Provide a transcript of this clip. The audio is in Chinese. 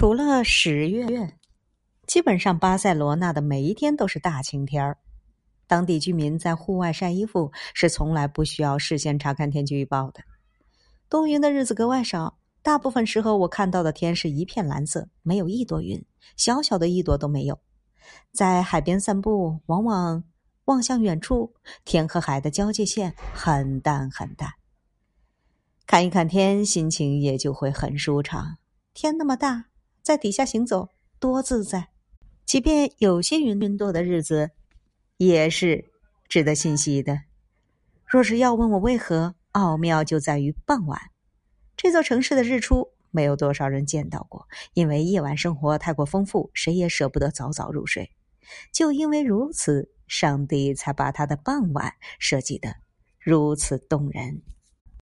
除了十月，基本上巴塞罗那的每一天都是大晴天儿。当地居民在户外晒衣服是从来不需要事先查看天气预报的。多云的日子格外少，大部分时候我看到的天是一片蓝色，没有一朵云，小小的一朵都没有。在海边散步，往往望向远处，天和海的交界线很淡很淡。看一看天，心情也就会很舒畅。天那么大，在底下行走多自在。即便有些云云朵的日子，也是值得欣喜的。若是要问我为何，奥妙就在于傍晚。这座城市的日出，没有多少人见到过，因为夜晚生活太过丰富，谁也舍不得早早入睡。就因为如此，上帝才把他的傍晚设计的如此动人。